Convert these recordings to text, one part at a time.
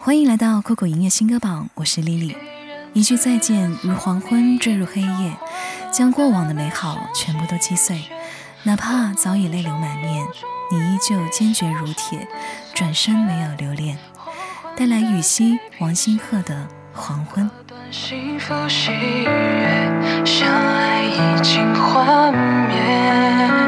欢迎来到酷狗音乐新歌榜，我是丽丽。一句再见，如黄昏坠入黑夜，将过往的美好全部都击碎。哪怕早已泪流满面，你依旧坚决如铁，转身没有留恋。带来雨熙、王星鹤的《黄昏》。相爱已经幻灭。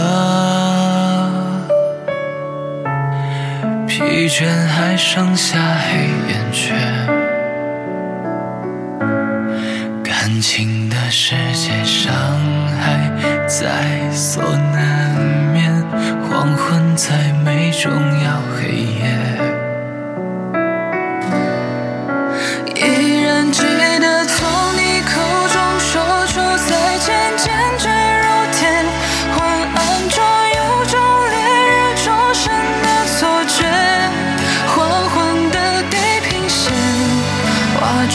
倦还剩下黑眼圈。感情的世界，伤害在所难免。黄昏再美，终要黑夜。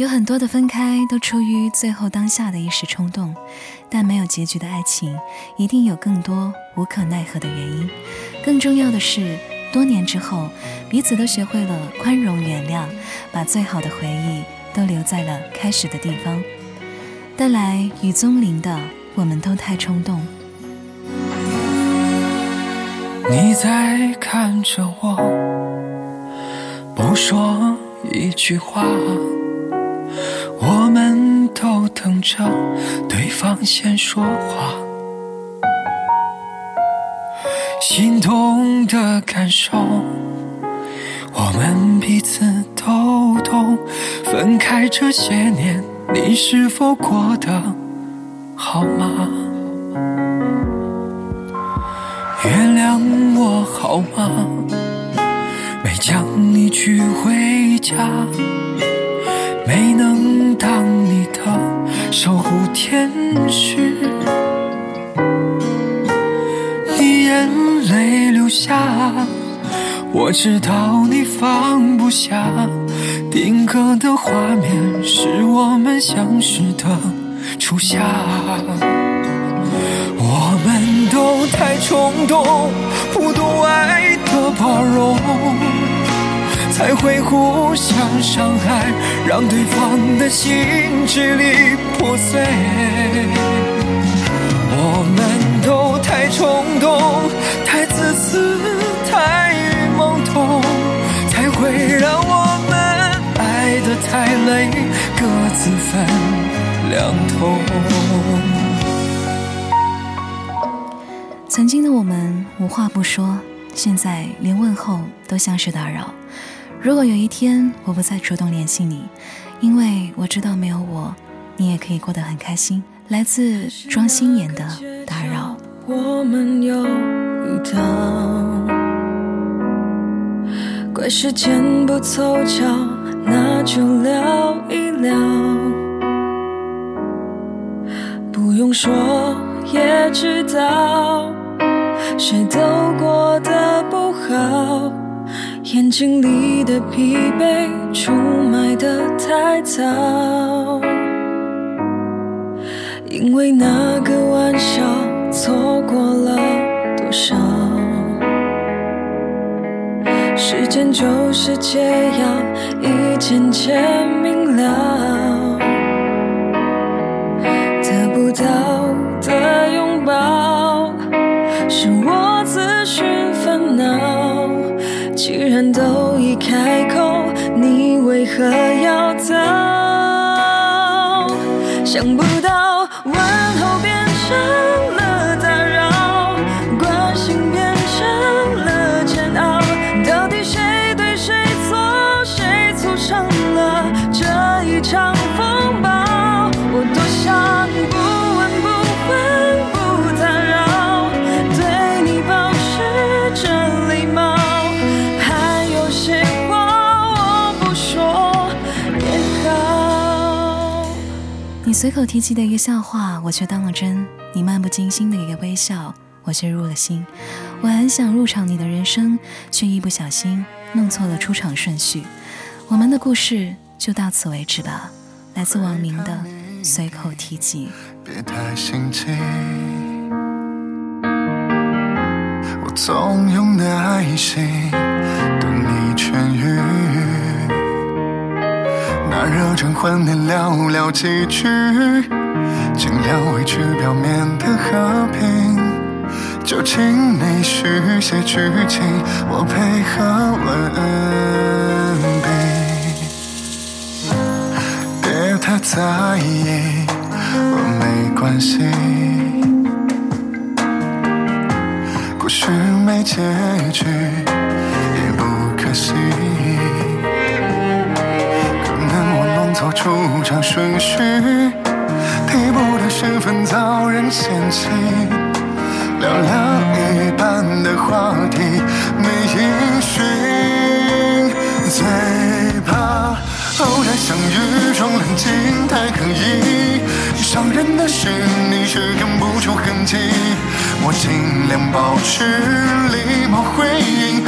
有很多的分开都出于最后当下的一时冲动，但没有结局的爱情一定有更多无可奈何的原因。更重要的是，多年之后，彼此都学会了宽容原谅，把最好的回忆都留在了开始的地方。带来雨宗林的《我们都太冲动》。你在看着我，不说一句话，着对方先说话。心动的感受，我们彼此都懂。分开这些年，你是否过得好吗？原谅我好吗？没将你娶回家，没能当你的守护天使。你眼泪流下，我知道你放不下。定格的画面是我们相识的初夏。我们都太冲动，不懂爱的包容，才会互相伤害，让对方的心支离破碎。我们都太冲动，太自私，太懵懂，才会让我们爱得太累，各自分两头。曾经的我们无话不说，现在连问候都像是打扰。如果有一天我不再主动联系你，因为我知道没有我，你也可以过得很开心。来自庄心妍的《打扰》。我们又遇到，怪时间不凑巧，那就聊一聊，不用说也知道。谁都眼睛里的疲惫出卖的太早，因为那个玩笑错过了多少？时间就是解药，一渐渐明了，既然都已开口你为何要你随口提及的一个笑话，我却当了真；你漫不经心的一个微笑，我却入了心。我很想入场你的人生，却一不小心弄错了出场顺序。我们的故事就到此为止吧。来自网名的随口提及。别太心急。我纵用的爱心，等你痊愈。热忱换你寥寥几句，尽量维持表面的和平。就请你续写剧情，我配合文笔。别太在意，我没关系。故事没结局，也不可惜。能我弄错出场顺序，替补的身份遭人嫌弃。聊聊一半的话题，没音讯。最怕偶然相遇装冷静太刻意，伤人的是你却看不出痕迹。我尽量保持礼貌回应，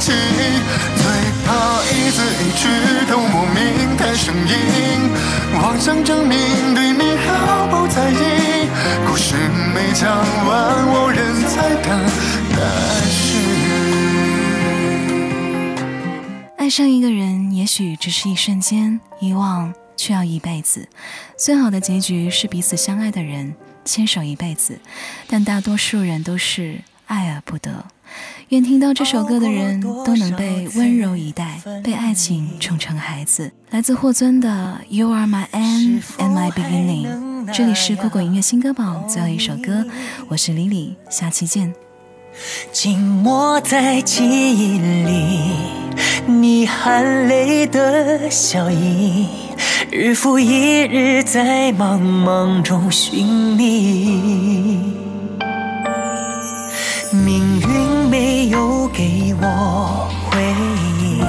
口提及。最怕一字一句都莫名太生硬，妄想证明对你毫不在意。故事没讲完，我仍在等待续。爱上一个人，也许只是一瞬间，遗忘却要一辈子。最好的结局是彼此相爱的人牵手一辈子，但大多数人都是爱而不得。愿听到这首歌的人都能被温柔以待，被爱情宠成孩子。来自霍尊的《You Are My End and My Beginning》，这里是酷狗音乐新歌榜最后一首歌，我是李李，下期见。静默在记忆里，你含泪的笑意，日复一日在茫茫中寻觅。有给我回应，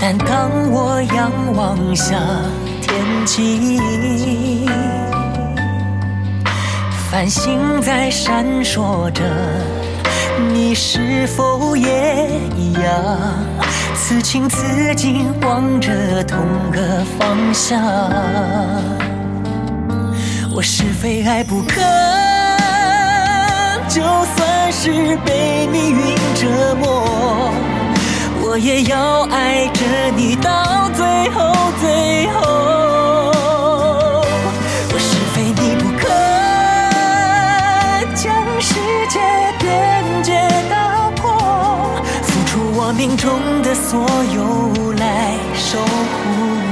但当我仰望向天际。繁星在闪烁着，你是否也一样？此情此景望着同个方向，我是非爱不可，就算是被命运折磨，我也要爱着你到最后最后。我是非你不可。将世界边界打破，付出我命中的所有来守护。